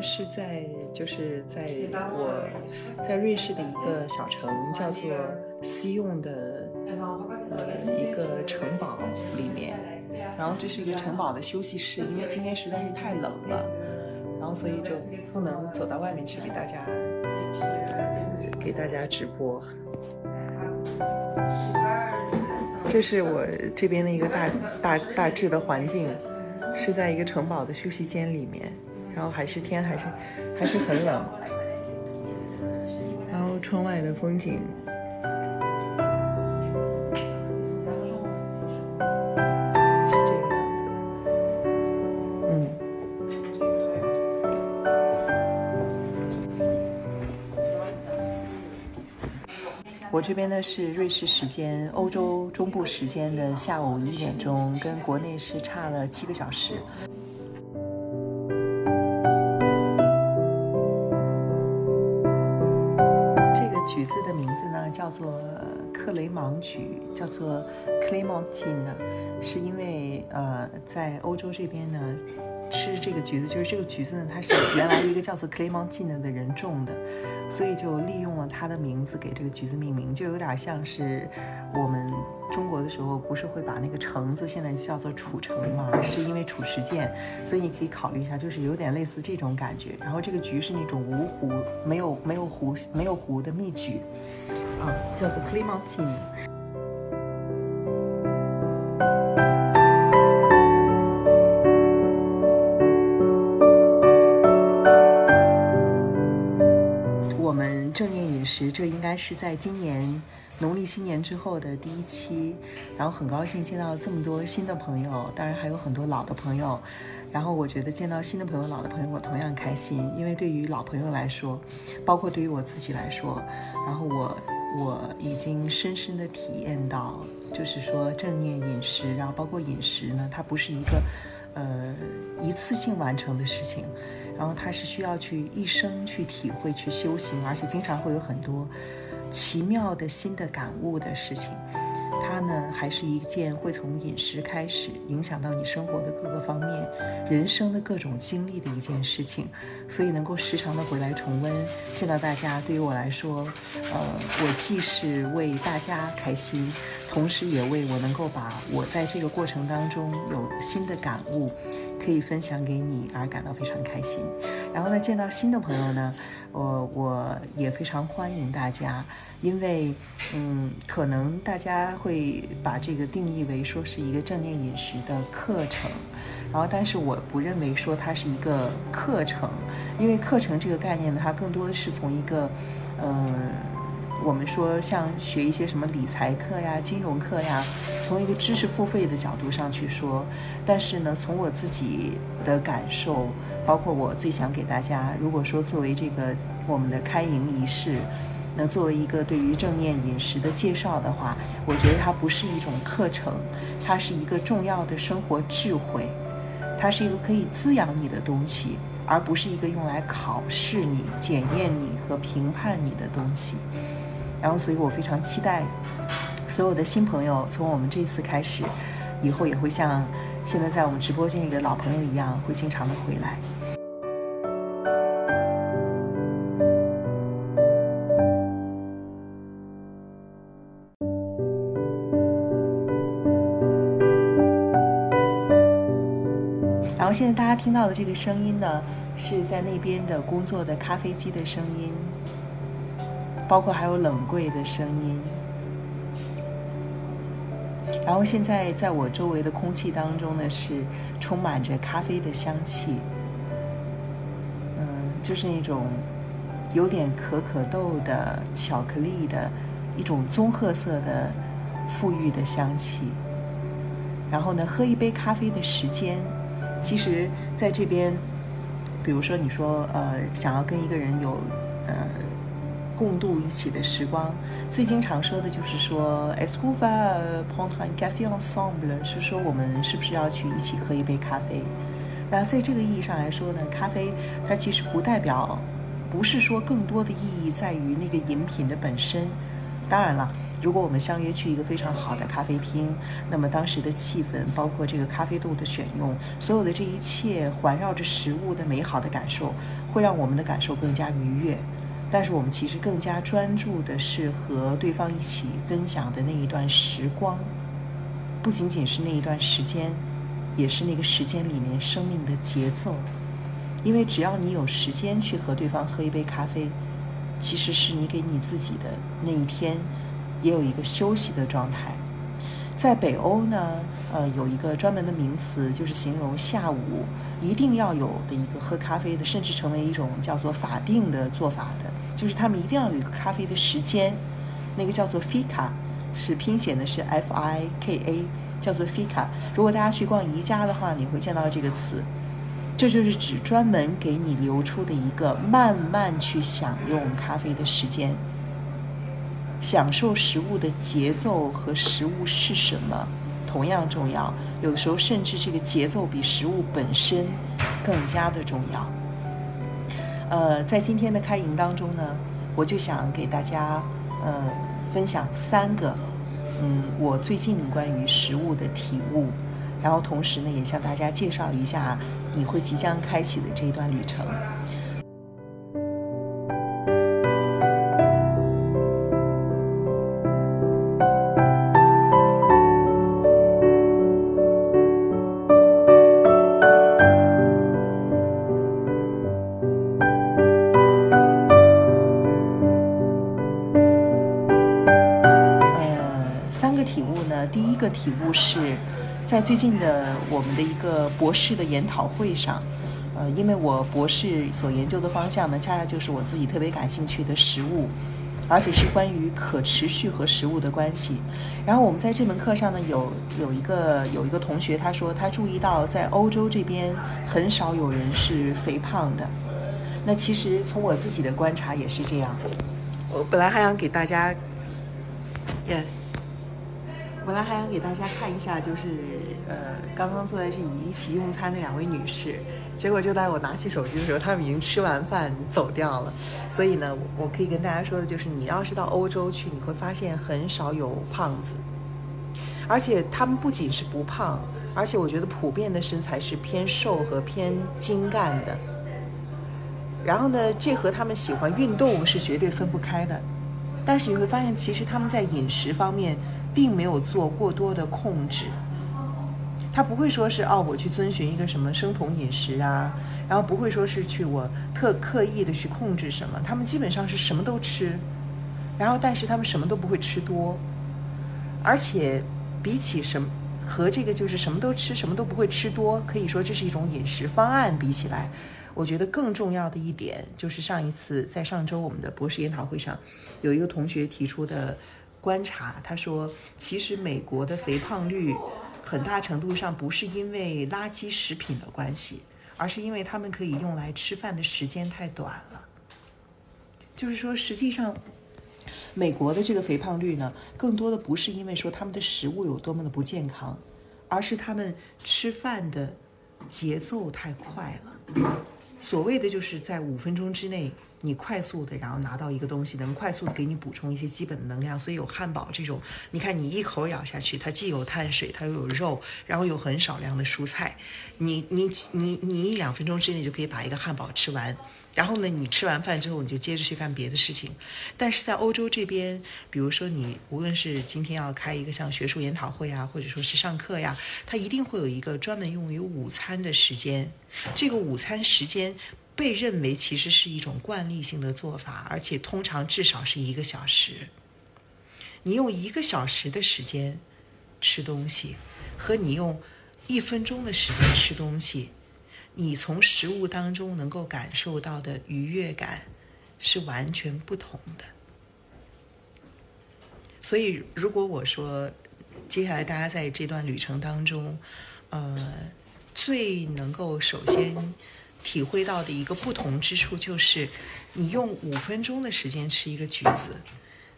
呢是在就是在我在瑞士的一个小城叫做西用的呃一个城堡里面，然后这是一个城堡的休息室，因为今天实在是太冷了，然后所以就不能走到外面去给大家呃给大家直播。这是我这边的一个大大大致的环境，是在一个城堡的休息间里面，然后还是天还是还是很冷，然后窗外的风景是这个样子的，嗯。我这边呢是瑞士时间欧洲中部时间的下午一点钟，跟国内是差了七个小时。克雷芒橘，叫做 Clementine，是因为呃在欧洲这边呢吃这个橘子，就是这个橘子呢它是原来一个叫做 Clementine 的人种的，所以就利用了它的名字给这个橘子命名，就有点像是我们中国的时候不是会把那个橙子现在叫做褚橙嘛，是因为褚时健，所以你可以考虑一下，就是有点类似这种感觉。然后这个橘是那种无核、没有没有核、没有核的蜜橘，啊，叫做 Clementine。我们正念饮食，这应该是在今年农历新年之后的第一期，然后很高兴见到这么多新的朋友，当然还有很多老的朋友。然后我觉得见到新的朋友、老的朋友，我同样开心，因为对于老朋友来说，包括对于我自己来说，然后我我已经深深的体验到，就是说正念饮食，然后包括饮食呢，它不是一个呃一次性完成的事情。然后它是需要去一生去体会、去修行，而且经常会有很多奇妙的新的感悟的事情。它呢，还是一件会从饮食开始影响到你生活的各个方面、人生的各种经历的一件事情。所以能够时常的回来重温，见到大家，对于我来说，呃，我既是为大家开心，同时也为我能够把我在这个过程当中有新的感悟。可以分享给你而感到非常开心，然后呢，见到新的朋友呢，我我也非常欢迎大家，因为嗯，可能大家会把这个定义为说是一个正念饮食的课程，然后但是我不认为说它是一个课程，因为课程这个概念呢，它更多的是从一个嗯。我们说像学一些什么理财课呀、金融课呀，从一个知识付费的角度上去说，但是呢，从我自己的感受，包括我最想给大家，如果说作为这个我们的开营仪式，那作为一个对于正念饮食的介绍的话，我觉得它不是一种课程，它是一个重要的生活智慧，它是一个可以滋养你的东西，而不是一个用来考试你、检验你和评判你的东西。然后，所以我非常期待所有的新朋友从我们这次开始，以后也会像现在在我们直播间里的老朋友一样，会经常的回来。然后现在大家听到的这个声音呢，是在那边的工作的咖啡机的声音。包括还有冷柜的声音，然后现在在我周围的空气当中呢，是充满着咖啡的香气，嗯，就是那种有点可可豆的、巧克力的一种棕褐色的馥郁的香气。然后呢，喝一杯咖啡的时间，其实在这边，比如说你说呃，想要跟一个人有呃。共度一起的时光，最经常说的就是说 e s c o u v a prendre un café ensemble？是说我们是不是要去一起喝一杯咖啡？那在这个意义上来说呢，咖啡它其实不代表，不是说更多的意义在于那个饮品的本身。当然了，如果我们相约去一个非常好的咖啡厅，那么当时的气氛，包括这个咖啡豆的选用，所有的这一切环绕着食物的美好的感受，会让我们的感受更加愉悦。但是我们其实更加专注的是和对方一起分享的那一段时光，不仅仅是那一段时间，也是那个时间里面生命的节奏。因为只要你有时间去和对方喝一杯咖啡，其实是你给你自己的那一天。也有一个休息的状态，在北欧呢，呃，有一个专门的名词，就是形容下午一定要有的一个喝咖啡的，甚至成为一种叫做法定的做法的，就是他们一定要有一个咖啡的时间，那个叫做 fika，是拼写的是 f i k a，叫做 fika。如果大家去逛宜家的话，你会见到这个词，这就是指专门给你留出的一个慢慢去享用咖啡的时间。享受食物的节奏和食物是什么同样重要，有的时候甚至这个节奏比食物本身更加的重要。呃，在今天的开营当中呢，我就想给大家呃分享三个嗯我最近关于食物的体悟，然后同时呢也向大家介绍一下你会即将开启的这一段旅程。体悟是在最近的我们的一个博士的研讨会上，呃，因为我博士所研究的方向呢，恰恰就是我自己特别感兴趣的食物，而且是关于可持续和食物的关系。然后我们在这门课上呢，有有一个有一个同学他说他注意到在欧洲这边很少有人是肥胖的。那其实从我自己的观察也是这样。我本来还想给大家，耶。本来还想给大家看一下，就是呃，刚刚坐在这里一起用餐的两位女士，结果就在我拿起手机的时候，她们已经吃完饭走掉了。所以呢，我可以跟大家说的就是，你要是到欧洲去，你会发现很少有胖子，而且他们不仅是不胖，而且我觉得普遍的身材是偏瘦和偏精干的。然后呢，这和他们喜欢运动是绝对分不开的。但是你会发现，其实他们在饮食方面。并没有做过多的控制，他不会说是哦，我去遵循一个什么生酮饮食啊，然后不会说是去我特刻意的去控制什么，他们基本上是什么都吃，然后但是他们什么都不会吃多，而且比起什么和这个就是什么都吃什么都不会吃多，可以说这是一种饮食方案比起来，我觉得更重要的一点就是上一次在上周我们的博士研讨会上，有一个同学提出的。观察，他说，其实美国的肥胖率很大程度上不是因为垃圾食品的关系，而是因为他们可以用来吃饭的时间太短了。就是说，实际上，美国的这个肥胖率呢，更多的不是因为说他们的食物有多么的不健康，而是他们吃饭的节奏太快了。所谓的就是在五分钟之内。你快速的，然后拿到一个东西，能快速的给你补充一些基本的能量，所以有汉堡这种，你看你一口咬下去，它既有碳水，它又有肉，然后有很少量的蔬菜，你你你你一两分钟之内就可以把一个汉堡吃完，然后呢，你吃完饭之后你就接着去干别的事情。但是在欧洲这边，比如说你无论是今天要开一个像学术研讨会啊，或者说是上课呀，它一定会有一个专门用于午餐的时间，这个午餐时间。被认为其实是一种惯例性的做法，而且通常至少是一个小时。你用一个小时的时间吃东西，和你用一分钟的时间吃东西，你从食物当中能够感受到的愉悦感是完全不同的。所以，如果我说接下来大家在这段旅程当中，呃，最能够首先。体会到的一个不同之处就是，你用五分钟的时间吃一个橘子，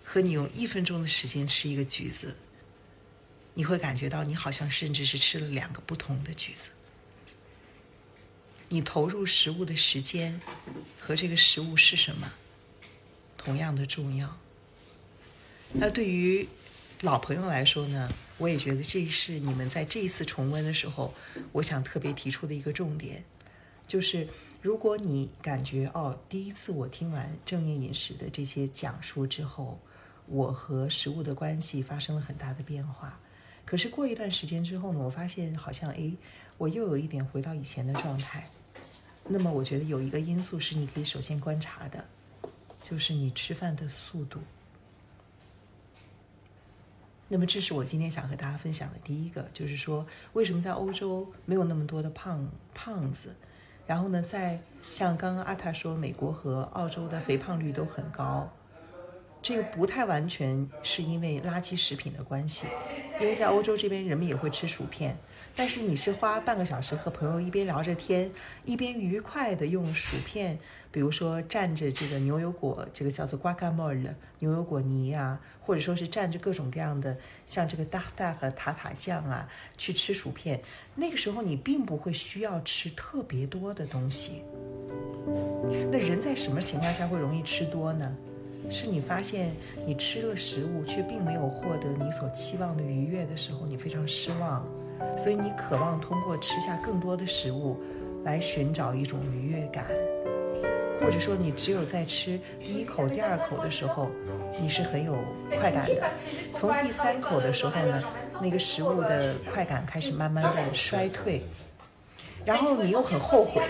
和你用一分钟的时间吃一个橘子，你会感觉到你好像甚至是吃了两个不同的橘子。你投入食物的时间和这个食物是什么，同样的重要。那对于老朋友来说呢，我也觉得这是你们在这一次重温的时候，我想特别提出的一个重点，就是如果你感觉哦，第一次我听完正念饮食的这些讲述之后，我和食物的关系发生了很大的变化。可是过一段时间之后呢，我发现好像诶，我又有一点回到以前的状态。那么我觉得有一个因素是你可以首先观察的，就是你吃饭的速度。那么这是我今天想和大家分享的第一个，就是说为什么在欧洲没有那么多的胖胖子，然后呢，在像刚刚阿塔说，美国和澳洲的肥胖率都很高，这个不太完全是因为垃圾食品的关系，因为在欧洲这边人们也会吃薯片。但是你是花半个小时和朋友一边聊着天，一边愉快的用薯片，比如说蘸着这个牛油果，这个叫做瓜 u a m o 牛油果泥啊，或者说是蘸着各种各样的像这个 d a r 和塔塔酱啊，去吃薯片。那个时候你并不会需要吃特别多的东西。那人在什么情况下会容易吃多呢？是你发现你吃了食物却并没有获得你所期望的愉悦的时候，你非常失望。所以你渴望通过吃下更多的食物，来寻找一种愉悦感，或者说你只有在吃第一口、第二口的时候，你是很有快感的。从第三口的时候呢，那个食物的快感开始慢慢的衰退，然后你又很后悔，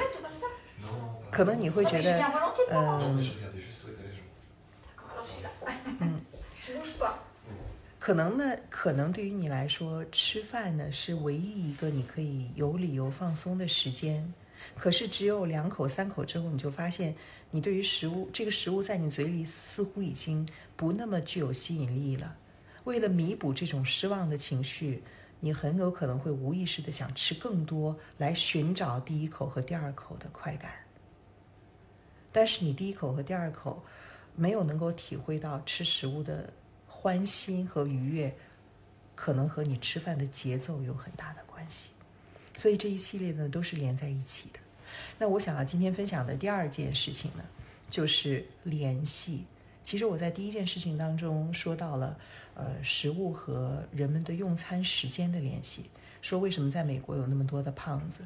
可能你会觉得，嗯，嗯。可能呢，可能对于你来说，吃饭呢是唯一一个你可以有理由放松的时间。可是只有两口、三口之后，你就发现，你对于食物这个食物在你嘴里似乎已经不那么具有吸引力了。为了弥补这种失望的情绪，你很有可能会无意识的想吃更多，来寻找第一口和第二口的快感。但是你第一口和第二口没有能够体会到吃食物的。欢欣和愉悦，可能和你吃饭的节奏有很大的关系，所以这一系列呢都是连在一起的。那我想要今天分享的第二件事情呢，就是联系。其实我在第一件事情当中说到了，呃，食物和人们的用餐时间的联系。说为什么在美国有那么多的胖子？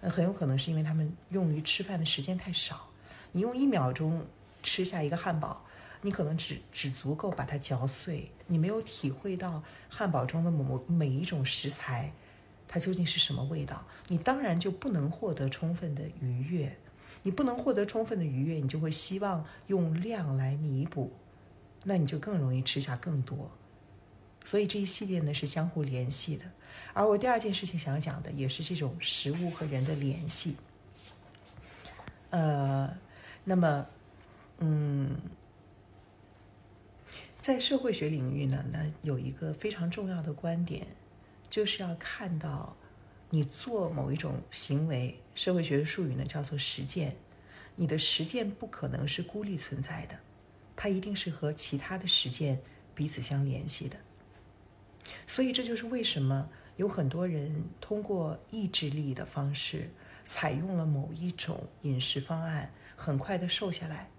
那很有可能是因为他们用于吃饭的时间太少。你用一秒钟吃下一个汉堡。你可能只只足够把它嚼碎，你没有体会到汉堡中的某每一种食材，它究竟是什么味道。你当然就不能获得充分的愉悦，你不能获得充分的愉悦，你就会希望用量来弥补，那你就更容易吃下更多。所以这一系列呢是相互联系的。而我第二件事情想讲的也是这种食物和人的联系。呃，那么，嗯。在社会学领域呢，那有一个非常重要的观点，就是要看到你做某一种行为，社会学的术语呢叫做实践。你的实践不可能是孤立存在的，它一定是和其他的实践彼此相联系的。所以这就是为什么有很多人通过意志力的方式，采用了某一种饮食方案，很快的瘦下来，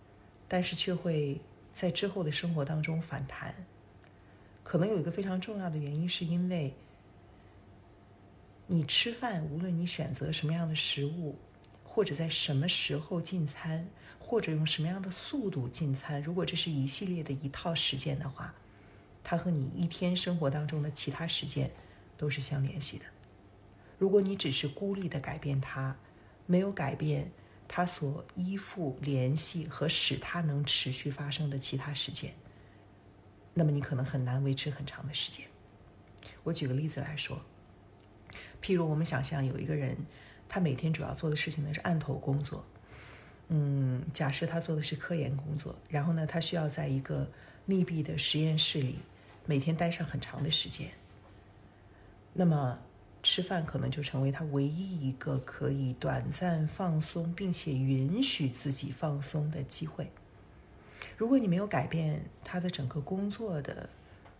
但是却会。在之后的生活当中反弹，可能有一个非常重要的原因，是因为你吃饭，无论你选择什么样的食物，或者在什么时候进餐，或者用什么样的速度进餐，如果这是一系列的一套实践的话，它和你一天生活当中的其他实践都是相联系的。如果你只是孤立的改变它，没有改变。他所依附、联系和使他能持续发生的其他事件，那么你可能很难维持很长的时间。我举个例子来说，譬如我们想象有一个人，他每天主要做的事情呢是案头工作。嗯，假设他做的是科研工作，然后呢，他需要在一个密闭的实验室里每天待上很长的时间。那么。吃饭可能就成为他唯一一个可以短暂放松，并且允许自己放松的机会。如果你没有改变他的整个工作的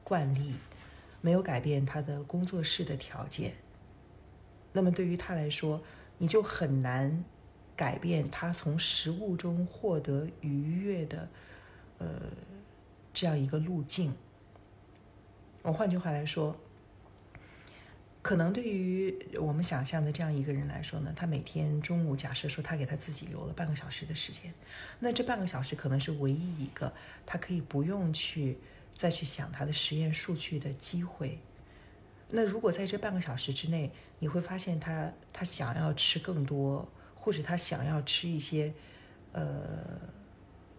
惯例，没有改变他的工作室的条件，那么对于他来说，你就很难改变他从食物中获得愉悦的，呃，这样一个路径。我换句话来说，可能对于我们想象的这样一个人来说呢，他每天中午假设说他给他自己留了半个小时的时间，那这半个小时可能是唯一一个他可以不用去再去想他的实验数据的机会。那如果在这半个小时之内，你会发现他他想要吃更多，或者他想要吃一些呃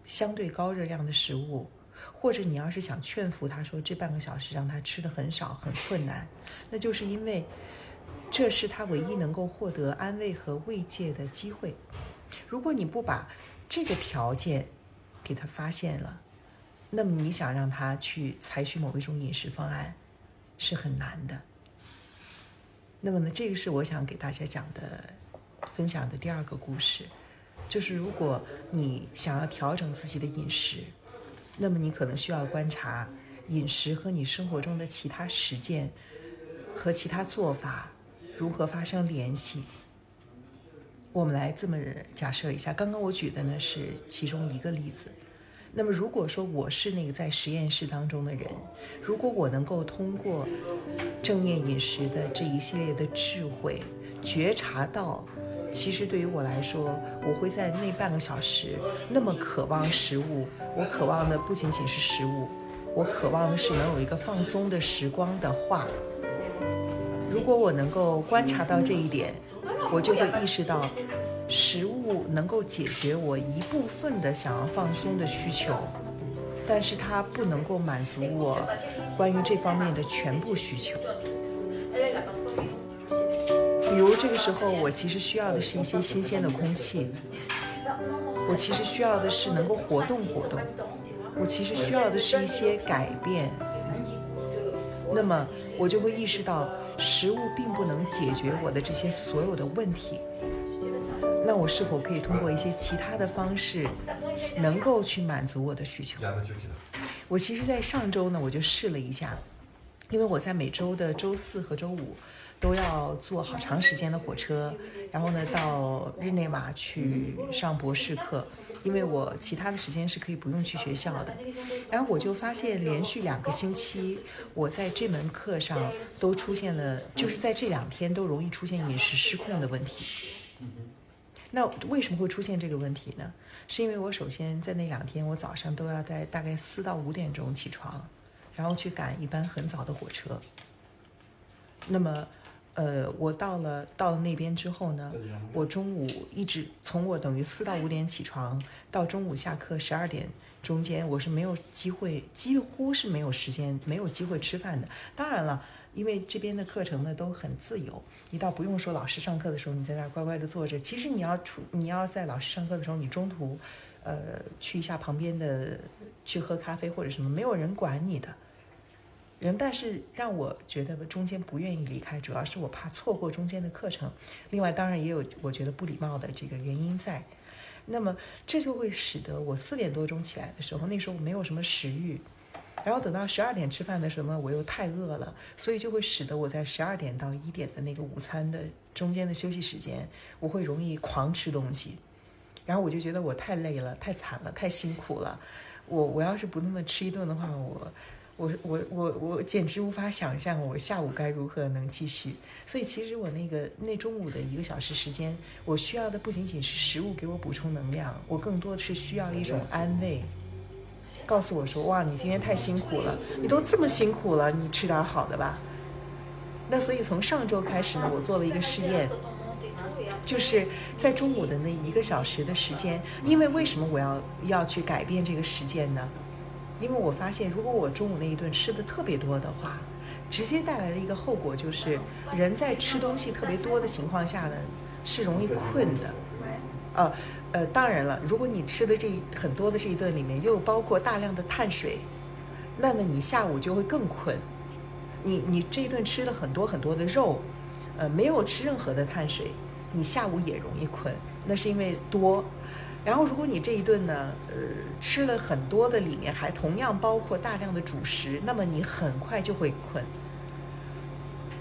相对高热量的食物。或者你要是想劝服他说这半个小时让他吃的很少很困难，那就是因为这是他唯一能够获得安慰和慰藉的机会。如果你不把这个条件给他发现了，那么你想让他去采取某一种饮食方案是很难的。那么呢，这个是我想给大家讲的、分享的第二个故事，就是如果你想要调整自己的饮食。那么你可能需要观察饮食和你生活中的其他实践和其他做法如何发生联系。我们来这么假设一下，刚刚我举的呢是其中一个例子。那么如果说我是那个在实验室当中的人，如果我能够通过正念饮食的这一系列的智慧觉察到。其实对于我来说，我会在那半个小时那么渴望食物。我渴望的不仅仅是食物，我渴望的是能有一个放松的时光的话。如果我能够观察到这一点，我就会意识到，食物能够解决我一部分的想要放松的需求，但是它不能够满足我关于这方面的全部需求。比如这个时候，我其实需要的是一些新鲜的空气，我其实需要的是能够活动活动，我其实需要的是一些改变。那么我就会意识到，食物并不能解决我的这些所有的问题。那我是否可以通过一些其他的方式，能够去满足我的需求？我其实，在上周呢，我就试了一下，因为我在每周的周四和周五。都要坐好长时间的火车，然后呢到日内瓦去上博士课，因为我其他的时间是可以不用去学校的。然后我就发现，连续两个星期，我在这门课上都出现了，就是在这两天都容易出现饮食失控的问题。那为什么会出现这个问题呢？是因为我首先在那两天，我早上都要在大概四到五点钟起床，然后去赶一班很早的火车。那么。呃，我到了到了那边之后呢，我中午一直从我等于四到五点起床，到中午下课十二点中间，我是没有机会，几乎是没有时间，没有机会吃饭的。当然了，因为这边的课程呢都很自由，你倒不用说老师上课的时候你在那儿乖乖的坐着。其实你要出，你要在老师上课的时候，你中途，呃，去一下旁边的去喝咖啡或者什么，没有人管你的。人，但是让我觉得中间不愿意离开，主要是我怕错过中间的课程。另外，当然也有我觉得不礼貌的这个原因在。那么，这就会使得我四点多钟起来的时候，那时候没有什么食欲。然后等到十二点吃饭的时候呢，我又太饿了，所以就会使得我在十二点到一点的那个午餐的中间的休息时间，我会容易狂吃东西。然后我就觉得我太累了，太惨了，太辛苦了。我我要是不那么吃一顿的话，我。我我我我简直无法想象我下午该如何能继续。所以其实我那个那中午的一个小时时间，我需要的不仅仅是食物给我补充能量，我更多的是需要一种安慰，告诉我说：“哇，你今天太辛苦了，你都这么辛苦了，你吃点好的吧。”那所以从上周开始呢，我做了一个试验，就是在中午的那一个小时的时间，因为为什么我要要去改变这个时间呢？因为我发现，如果我中午那一顿吃的特别多的话，直接带来的一个后果就是，人在吃东西特别多的情况下呢，是容易困的。呃呃，当然了，如果你吃的这很多的这一顿里面又包括大量的碳水，那么你下午就会更困。你你这一顿吃了很多很多的肉，呃，没有吃任何的碳水，你下午也容易困，那是因为多。然后，如果你这一顿呢，呃，吃了很多的，里面还同样包括大量的主食，那么你很快就会困。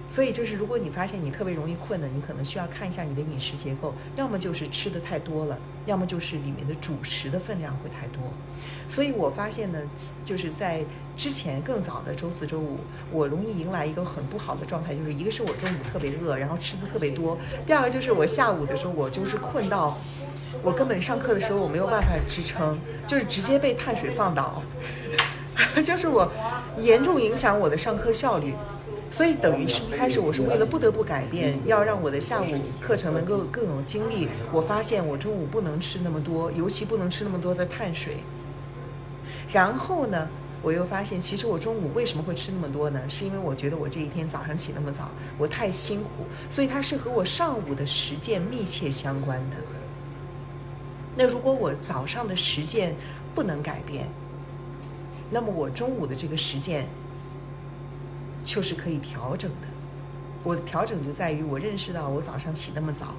所以就是，如果你发现你特别容易困的，你可能需要看一下你的饮食结构，要么就是吃的太多了，要么就是里面的主食的分量会太多。所以我发现呢，就是在之前更早的周四周五，我容易迎来一个很不好的状态，就是一个是我中午特别饿，然后吃的特别多；第二个就是我下午的时候，我就是困到我根本上课的时候我没有办法支撑，就是直接被碳水放倒，就是我严重影响我的上课效率。所以等于是一开始我是为了不得不改变，要让我的下午课程能够更有精力。我发现我中午不能吃那么多，尤其不能吃那么多的碳水。然后呢，我又发现其实我中午为什么会吃那么多呢？是因为我觉得我这一天早上起那么早，我太辛苦，所以它是和我上午的实践密切相关的。那如果我早上的实践不能改变，那么我中午的这个实践。就是可以调整的，我调整就在于我认识到我早上起那么早，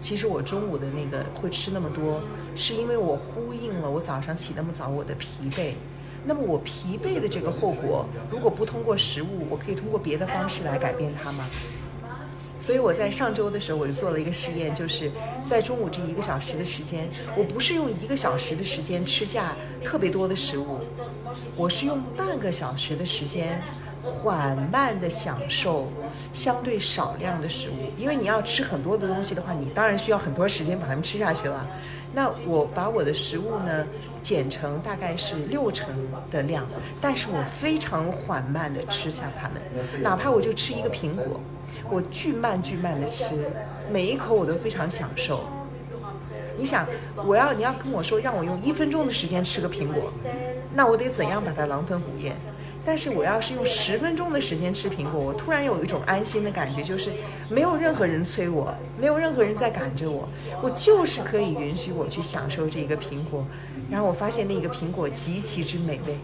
其实我中午的那个会吃那么多，是因为我呼应了我早上起那么早我的疲惫。那么我疲惫的这个后果，如果不通过食物，我可以通过别的方式来改变它吗？所以我在上周的时候，我就做了一个实验，就是在中午这一个小时的时间，我不是用一个小时的时间吃下特别多的食物，我是用半个小时的时间。缓慢的享受相对少量的食物，因为你要吃很多的东西的话，你当然需要很多时间把它们吃下去了。那我把我的食物呢减成大概是六成的量，但是我非常缓慢的吃下它们，哪怕我就吃一个苹果，我巨慢巨慢的吃，每一口我都非常享受。你想，我要你要跟我说让我用一分钟的时间吃个苹果，那我得怎样把它狼吞虎咽？但是我要是用十分钟的时间吃苹果，我突然有一种安心的感觉，就是没有任何人催我，没有任何人在赶着我，我就是可以允许我去享受这一个苹果。然后我发现那个苹果极其之美味，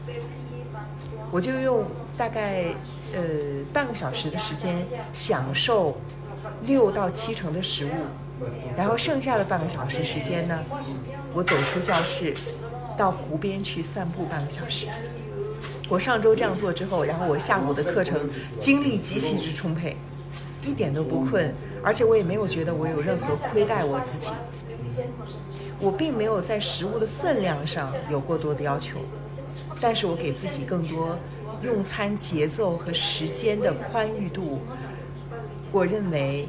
我就用大概呃半个小时的时间享受六到七成的食物，然后剩下的半个小时时间呢，我走出教室，到湖边去散步半个小时。我上周这样做之后，然后我下午的课程精力极其之充沛，一点都不困，而且我也没有觉得我有任何亏待我自己。我并没有在食物的分量上有过多的要求，但是我给自己更多用餐节奏和时间的宽裕度。我认为，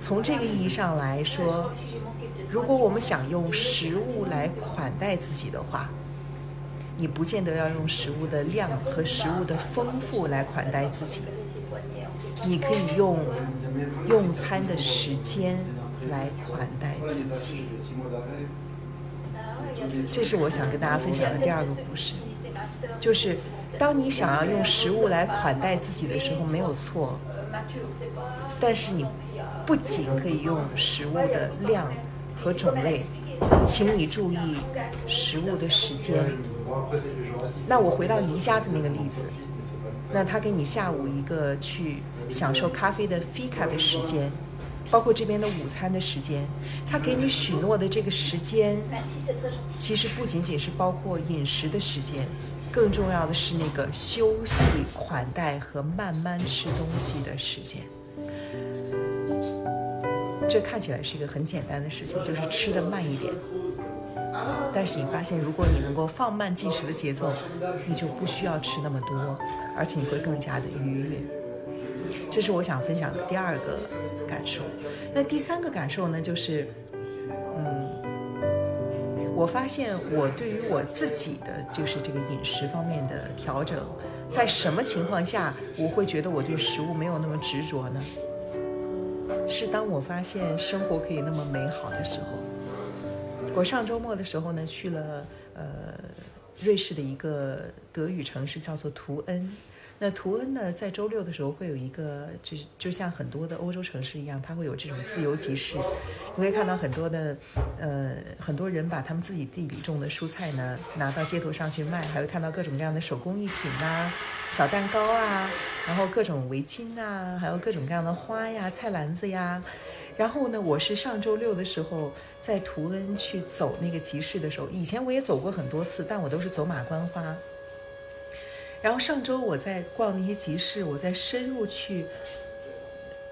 从这个意义上来说，如果我们想用食物来款待自己的话，你不见得要用食物的量和食物的丰富来款待自己，你可以用用餐的时间来款待自己。这是我想跟大家分享的第二个故事，就是当你想要用食物来款待自己的时候，没有错，但是你不仅可以用食物的量和种类，请你注意食物的时间。那我回到宜家的那个例子，那他给你下午一个去享受咖啡的 fika 的时间，包括这边的午餐的时间，他给你许诺的这个时间，其实不仅仅是包括饮食的时间，更重要的是那个休息、款待和慢慢吃东西的时间。这看起来是一个很简单的事情，就是吃的慢一点。但是你发现，如果你能够放慢进食的节奏，你就不需要吃那么多，而且你会更加的愉悦。这是我想分享的第二个感受。那第三个感受呢，就是，嗯，我发现我对于我自己的就是这个饮食方面的调整，在什么情况下我会觉得我对食物没有那么执着呢？是当我发现生活可以那么美好的时候。我上周末的时候呢，去了呃瑞士的一个德语城市，叫做图恩。那图恩呢，在周六的时候会有一个，就是就像很多的欧洲城市一样，它会有这种自由集市。你会看到很多的呃很多人把他们自己地里种的蔬菜呢拿到街头上去卖，还会看到各种各样的手工艺品呐、小蛋糕啊，然后各种围巾啊，还有各种各样的花呀、菜篮子呀。然后呢，我是上周六的时候在图恩去走那个集市的时候，以前我也走过很多次，但我都是走马观花。然后上周我在逛那些集市，我在深入去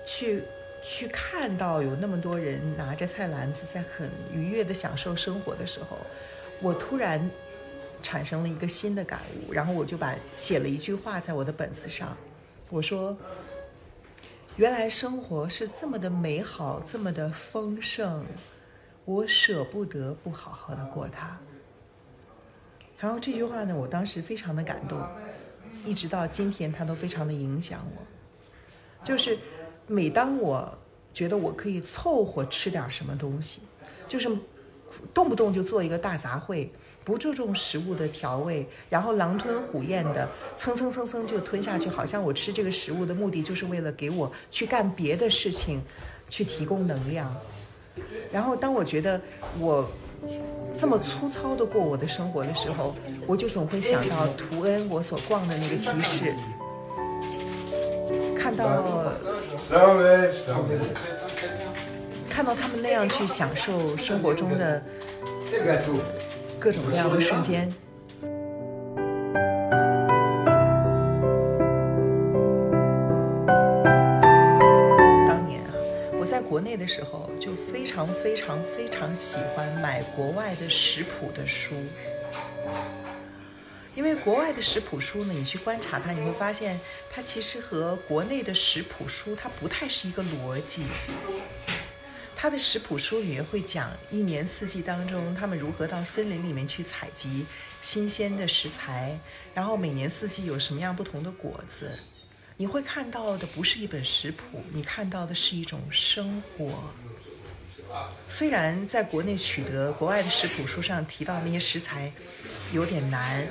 去去看到有那么多人拿着菜篮子在很愉悦的享受生活的时候，我突然产生了一个新的感悟，然后我就把写了一句话在我的本子上，我说。原来生活是这么的美好，这么的丰盛，我舍不得不好好的过它。然后这句话呢，我当时非常的感动，一直到今天，它都非常的影响我。就是每当我觉得我可以凑合吃点什么东西，就是动不动就做一个大杂烩。不注重食物的调味，然后狼吞虎咽的蹭蹭蹭蹭就吞下去，好像我吃这个食物的目的就是为了给我去干别的事情，去提供能量。然后当我觉得我这么粗糙的过我的生活的时候，我就总会想到图恩我所逛的那个集市，看到看到他们那样去享受生活中的。各种各样的瞬间。国内的时候，就非常非常非常喜欢买国外的食谱的书，因为国外的食谱书呢，你去观察它，你会发现它其实和国内的食谱书它不太是一个逻辑。它的食谱书里面会讲一年四季当中他们如何到森林里面去采集新鲜的食材，然后每年四季有什么样不同的果子。你会看到的不是一本食谱，你看到的是一种生活。虽然在国内取得国外的食谱书上提到那些食材有点难，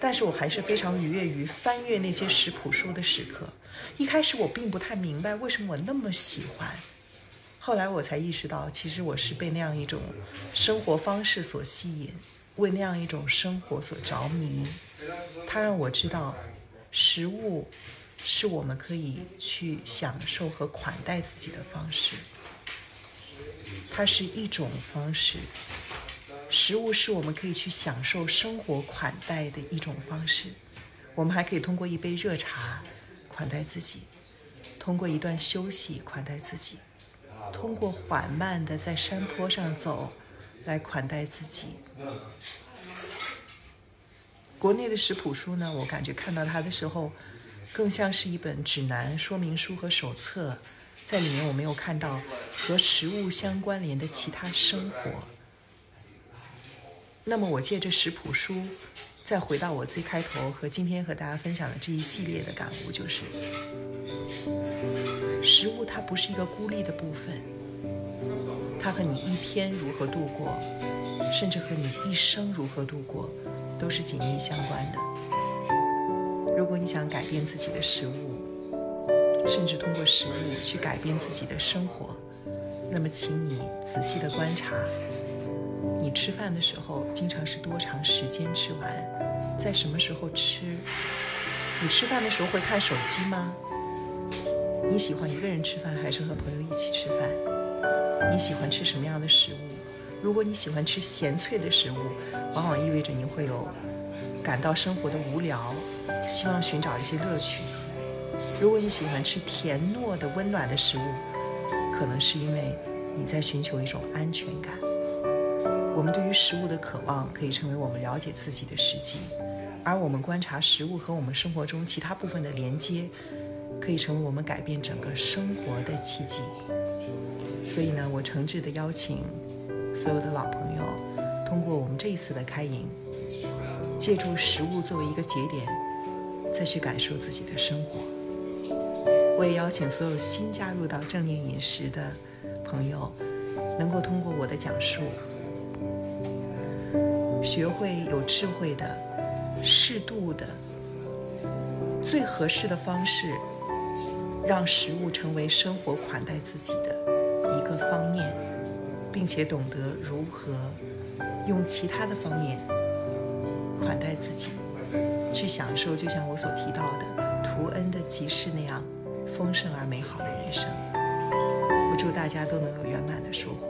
但是我还是非常愉悦于翻阅那些食谱书的时刻。一开始我并不太明白为什么我那么喜欢。后来我才意识到，其实我是被那样一种生活方式所吸引，为那样一种生活所着迷。它让我知道，食物是我们可以去享受和款待自己的方式。它是一种方式，食物是我们可以去享受生活款待的一种方式。我们还可以通过一杯热茶款待自己，通过一段休息款待自己。通过缓慢的在山坡上走，来款待自己。国内的食谱书呢，我感觉看到它的时候，更像是一本指南、说明书和手册，在里面我没有看到和食物相关联的其他生活。那么我借着食谱书，再回到我最开头和今天和大家分享的这一系列的感悟，就是。食物它不是一个孤立的部分，它和你一天如何度过，甚至和你一生如何度过，都是紧密相关的。如果你想改变自己的食物，甚至通过食物去改变自己的生活，那么请你仔细的观察，你吃饭的时候经常是多长时间吃完，在什么时候吃？你吃饭的时候会看手机吗？你喜欢一个人吃饭，还是和朋友一起吃饭？你喜欢吃什么样的食物？如果你喜欢吃咸脆的食物，往往意味着你会有感到生活的无聊，希望寻找一些乐趣。如果你喜欢吃甜糯的温暖的食物，可能是因为你在寻求一种安全感。我们对于食物的渴望，可以成为我们了解自己的时机，而我们观察食物和我们生活中其他部分的连接。可以成为我们改变整个生活的契机。所以呢，我诚挚的邀请所有的老朋友，通过我们这一次的开营，借助食物作为一个节点，再去感受自己的生活。我也邀请所有新加入到正念饮食的朋友，能够通过我的讲述，学会有智慧的、适度的、最合适的方式。让食物成为生活款待自己的一个方面，并且懂得如何用其他的方面款待自己，去享受，就像我所提到的图恩的集市那样丰盛而美好的人生。我祝大家都能有圆满的收获。